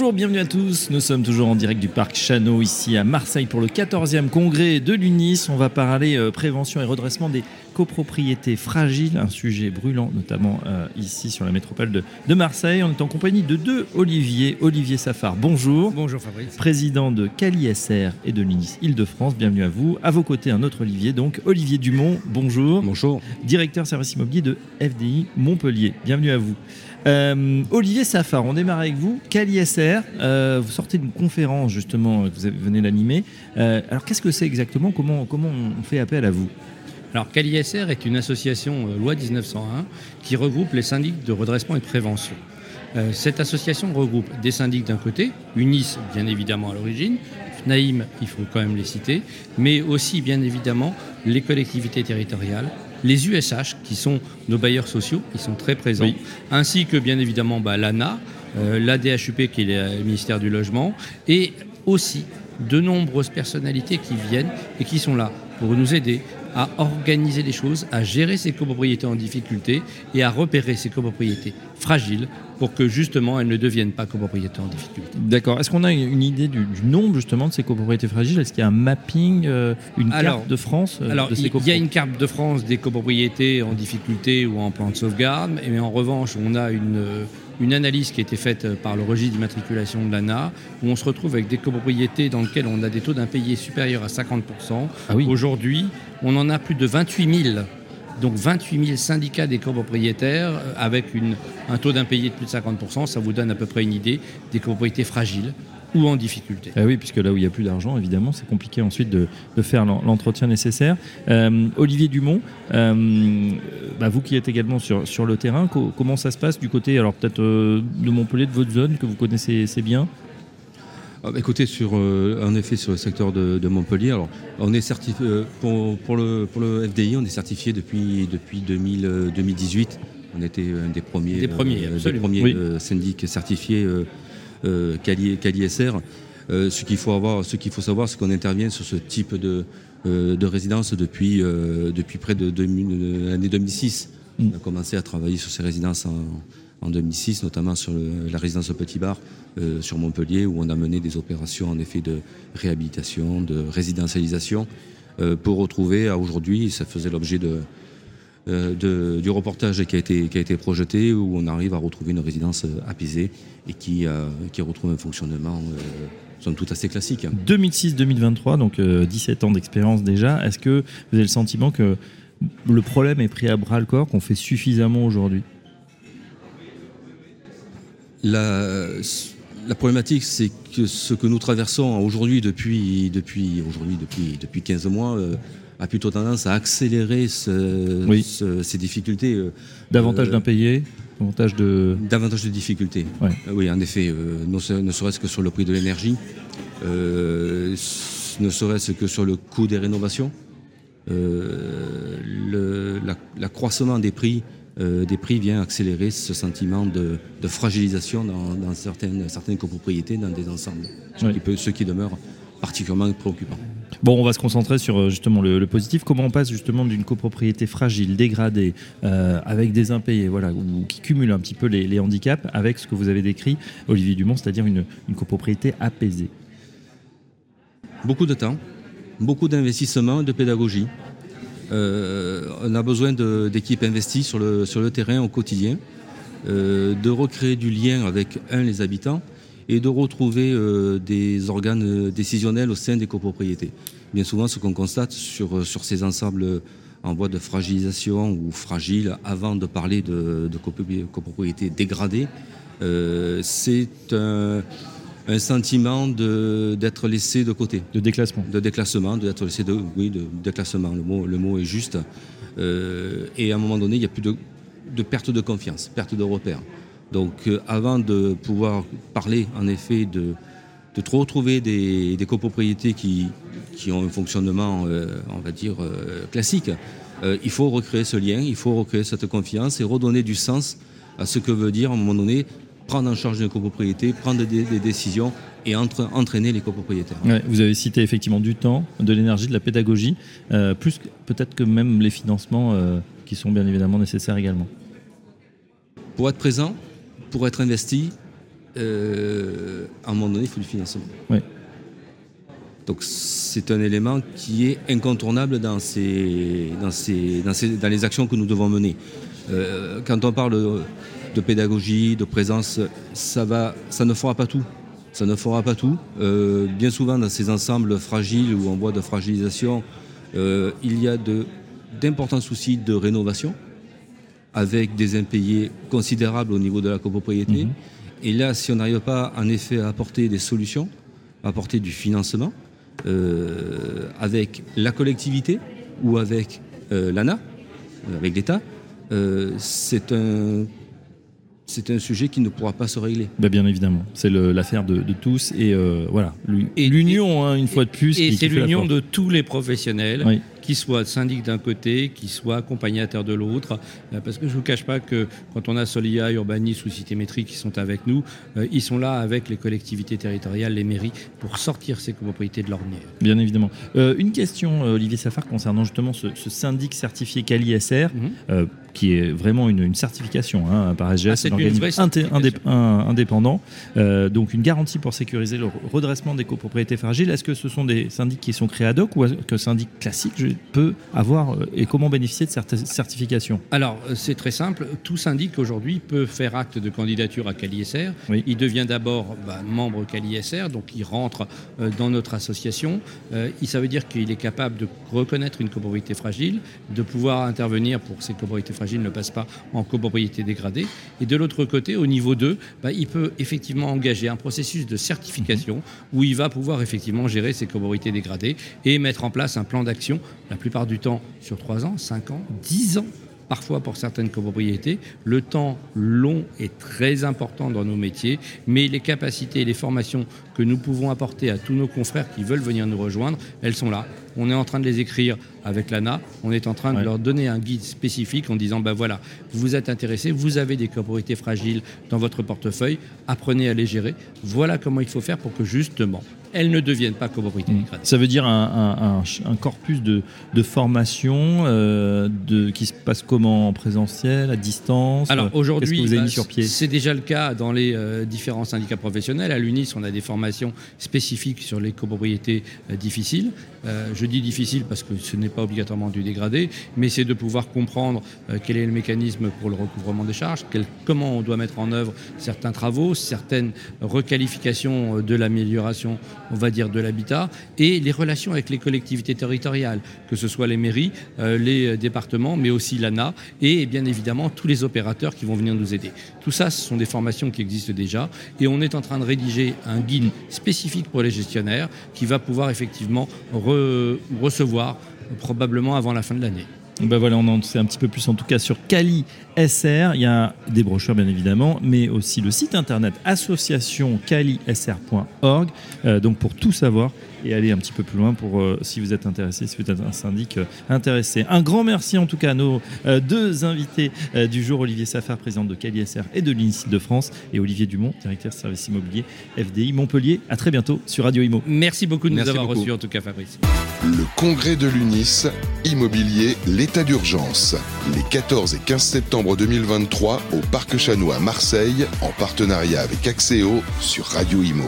Bonjour, bienvenue à tous. Nous sommes toujours en direct du parc Chano ici à Marseille pour le 14e congrès de l'UNIS. On va parler euh, prévention et redressement des copropriétés fragiles, un sujet brûlant notamment euh, ici sur la métropole de, de, Marseille. On est en compagnie de deux Olivier. Olivier Safar, bonjour. Bonjour Fabrice. Président de Cali SR et de l'UNIS Île-de-France, bienvenue à vous. À vos côtés, un autre Olivier, donc Olivier Dumont, bonjour. Bonjour. Directeur service immobilier de FDI Montpellier, bienvenue à vous. Euh, Olivier Safar, on démarre avec vous. CaliSR, euh, vous sortez d'une conférence justement que vous venez d'animer. Euh, alors qu'est-ce que c'est exactement? Comment, comment on fait appel à vous? Alors, CaliSR est une association euh, loi 1901 qui regroupe les syndics de redressement et de prévention. Cette association regroupe des syndics d'un côté, UNIS bien évidemment à l'origine, FNAIM, il faut quand même les citer, mais aussi bien évidemment les collectivités territoriales, les USH qui sont nos bailleurs sociaux, qui sont très présents, oui. ainsi que bien évidemment bah, l'ANA, euh, l'ADHUP qui est le ministère du Logement, et aussi de nombreuses personnalités qui viennent et qui sont là pour nous aider à organiser les choses, à gérer ces copropriétés en difficulté et à repérer ces copropriétés fragiles pour que justement elles ne deviennent pas copropriétés en difficulté. D'accord. Est-ce qu'on a une idée du, du, nombre justement de ces copropriétés fragiles? Est-ce qu'il y a un mapping, euh, une alors, carte de France euh, Alors, de ces il y a une carte de France des copropriétés en difficulté ou en plan de sauvegarde, mais en revanche, on a une, une analyse qui a été faite par le registre d'immatriculation de l'ANA, où on se retrouve avec des copropriétés dans lesquelles on a des taux d'impayés supérieurs à 50%. Ah oui. Aujourd'hui, on en a plus de 28 000 donc 28 000 syndicats des copropriétaires avec une, un taux d'impayé de plus de 50%, ça vous donne à peu près une idée des copropriétés fragiles ou en difficulté. Ah oui, puisque là où il n'y a plus d'argent, évidemment, c'est compliqué ensuite de, de faire l'entretien nécessaire. Euh, Olivier Dumont, euh, bah vous qui êtes également sur, sur le terrain, co comment ça se passe du côté, alors peut-être euh, de Montpellier, de votre zone, que vous connaissez assez bien? Ah, écoutez, sur, euh, en effet, sur le secteur de, de Montpellier, alors, on est certifié, euh, pour, pour, le, pour le FDI, on est certifié depuis, depuis 2000, euh, 2018. On était un des premiers, des premiers, des premiers oui. syndics certifiés Cali, Cali SR. ce qu'il faut, avoir, ce qu'il faut savoir, c'est qu'on intervient sur ce type de, de résidence depuis, depuis près de, l'année 2006. Mm. On a commencé à travailler sur ces résidences en, en 2006, notamment sur le, la résidence Petit Bar euh, sur Montpellier, où on a mené des opérations en effet de réhabilitation, de résidentialisation, euh, pour retrouver à aujourd'hui, ça faisait l'objet de, euh, de, du reportage qui a, été, qui a été projeté, où on arrive à retrouver une résidence apaisée et qui, qui retrouve un fonctionnement sont tout assez classique. 2006-2023, donc 17 ans d'expérience déjà. Est-ce que vous avez le sentiment que le problème est pris à bras le corps, qu'on fait suffisamment aujourd'hui? La, la, problématique, c'est que ce que nous traversons aujourd'hui depuis, depuis, aujourd'hui, depuis, depuis 15 mois euh, a plutôt tendance à accélérer ce, oui. ce, ces difficultés. Euh, davantage euh, d'impayés davantage de... Davantage de difficultés. Ouais. oui, en effet, ne serait-ce que sur le prix de l'énergie, ne serait-ce que sur le coût des rénovations, l'accroissement la, des prix euh, des prix vient accélérer ce sentiment de, de fragilisation dans, dans, certaines, certaines copropriétés, dans des ensembles, ce, Ouais. qui, peut, ce qui demeure particulièrement préoccupant. Bon, on va se concentrer sur euh, justement le, le positif. Comment on passe justement d'une copropriété fragile, dégradée, euh, avec des impayés, voilà, ou qui cumule un petit peu les, les, handicaps, avec ce que vous avez décrit, Olivier Dumont, c'est-à-dire une, une copropriété apaisée? Beaucoup de temps, beaucoup d'investissement, de pédagogie. Euh, on a besoin d'équipes investies sur le, sur le terrain au quotidien, euh, de recréer du lien avec, un, les habitants, et de retrouver euh, des organes décisionnels au sein des copropriétés. Bien souvent, ce qu'on constate sur, sur ces ensembles en voie de fragilisation ou fragiles, avant de parler de, de copropriétés dégradées, euh, c'est un un sentiment d'être laissé de côté. De déclassement. De déclassement, d'être laissé de. Oui, de déclassement, le mot, le mot est juste. Euh, et à un moment donné, il n'y a plus de, de, perte de confiance, perte de repère. Donc euh, avant de pouvoir parler en effet de, de retrouver des, des copropriétés qui, qui ont un fonctionnement, euh, on va dire, euh, classique, il faut recréer ce lien, il faut recréer cette confiance et redonner du sens à ce que veut dire à un moment donné prendre en charge une copropriété, prendre des, décisions et entraîner les copropriétaires. vous avez cité effectivement du temps, de l'énergie, de la pédagogie, plus peut-être que même les financements qui sont bien évidemment nécessaires également. Pour être présent, pour être investi, euh, à un moment donné, il faut du financement. Donc c'est un élément qui est incontournable dans, ces, dans, ces, dans, les actions que nous devons mener. Euh, quand on parle de, pédagogie, de présence, ça, va, ça ne fera pas tout. Ça ne fera pas tout. Euh, bien souvent, dans ces ensembles fragiles ou en voie de fragilisation, il y a d'importants soucis de rénovation avec des impayés considérables au niveau de la copropriété. Mhm. Et là, si on n'arrive pas en effet à apporter des solutions, à apporter du financement avec la collectivité ou avec l'ANA, avec l'État, euh, c'est un c'est un sujet qui ne pourra pas se régler. Bah, bien évidemment, c'est l'affaire de, tous et euh, voilà. L'union, hein, une fois de plus. Et c'est l'union de tous les professionnels qui soit syndic d'un côté, qui soit accompagnateur de l'autre. Euh, parce que je ne vous cache pas que quand on a Solia, Urbanis ou Citémétrie qui sont avec nous, euh, ils sont là avec les collectivités territoriales, les mairies, pour sortir ces copropriétés de l'ornière. Bien évidemment. Euh, une question, Olivier Safar, concernant justement ce, syndic certifié Cali SR, mhm. Qui est vraiment une, certification hein, par SGS, ah, un organisme indépendant. donc une garantie pour sécuriser le redressement des copropriétés fragiles. Est-ce que ce sont des syndics qui sont créés ad hoc ou que syndic classique peut avoir euh, et comment bénéficier de cette certification? Alors, euh, c'est très simple. Tout syndic aujourd'hui peut faire acte de candidature à CaliSR. Il devient d'abord bah, membre CaliSR, donc il rentre euh, dans notre association. ça veut dire qu'il est capable de reconnaître une copropriété fragile, de pouvoir intervenir pour ces copropriétés fragiles ne passent pas en copropriété dégradée. Et de l'autre côté, au niveau 2, bah, il peut effectivement engager un processus de certification mhm. où il va pouvoir effectivement gérer ces copropriétés dégradées et mettre en place un plan d'action la plupart du temps sur 3 ans, 5 ans, 10 ans parfois pour certaines copropriétés. Le temps long est très important dans nos métiers, mais les capacités et les formations que nous pouvons apporter à tous nos confrères qui veulent venir nous rejoindre, elles sont là. On est en train de les écrire avec l'ANA, on est en train de leur donner un guide spécifique en disant, ben voilà, vous êtes intéressés, vous avez des copropriétés fragiles dans votre portefeuille, apprenez à les gérer. Voilà comment il faut faire pour que justement elles ne deviennent pas copropriétés mmh. Ça veut dire un, corpus de, formation euh, de, qui se passe comment En présentiel, à distance Alors aujourd'hui, bah, c'est déjà le cas dans les euh, différents syndicats professionnels. À l'UNIS, on a des formations spécifiques sur les copropriétés euh, difficiles. je dis difficile parce que ce n'est pas obligatoirement du dégradé, mais c'est de pouvoir comprendre quel est le mécanisme pour le recouvrement des charges, comment on doit mettre en œuvre certains travaux, certaines requalifications de l'amélioration on va dire, de l'habitat, et les relations avec les collectivités territoriales, que ce soit les mairies, euh, les départements, mais aussi l'ANA, et bien évidemment tous les opérateurs qui vont venir nous aider. Tout ça, ce sont des formations qui existent déjà, et on est en train de rédiger un guide spécifique pour les gestionnaires qui va pouvoir effectivement recevoir probablement avant la fin de l'année. Ben voilà, on en sait un petit peu plus en tout cas sur Cali SR. Il y a des brochures bien évidemment, mais aussi le site internet associationcalisr.org. Euh, donc pour tout savoir et aller un petit peu plus loin pour euh, si vous êtes intéressé, si vous êtes un syndic euh, intéressé. Un grand merci en tout cas à nos deux invités du jour, Olivier Safar, président de Cali SR et de l'INSI de France, et Olivier Dumont, directeur service immobilier FDI Montpellier. À très bientôt sur Radio Imo. Merci beaucoup de nous avoir reçus en tout cas, Fabrice. Le congrès de l'UNIS, immobilier, l'état d'urgence. Les 14 et 15 septembre 2023 au Parc Chanois à Marseille, en partenariat avec Axéo sur Radio Imo.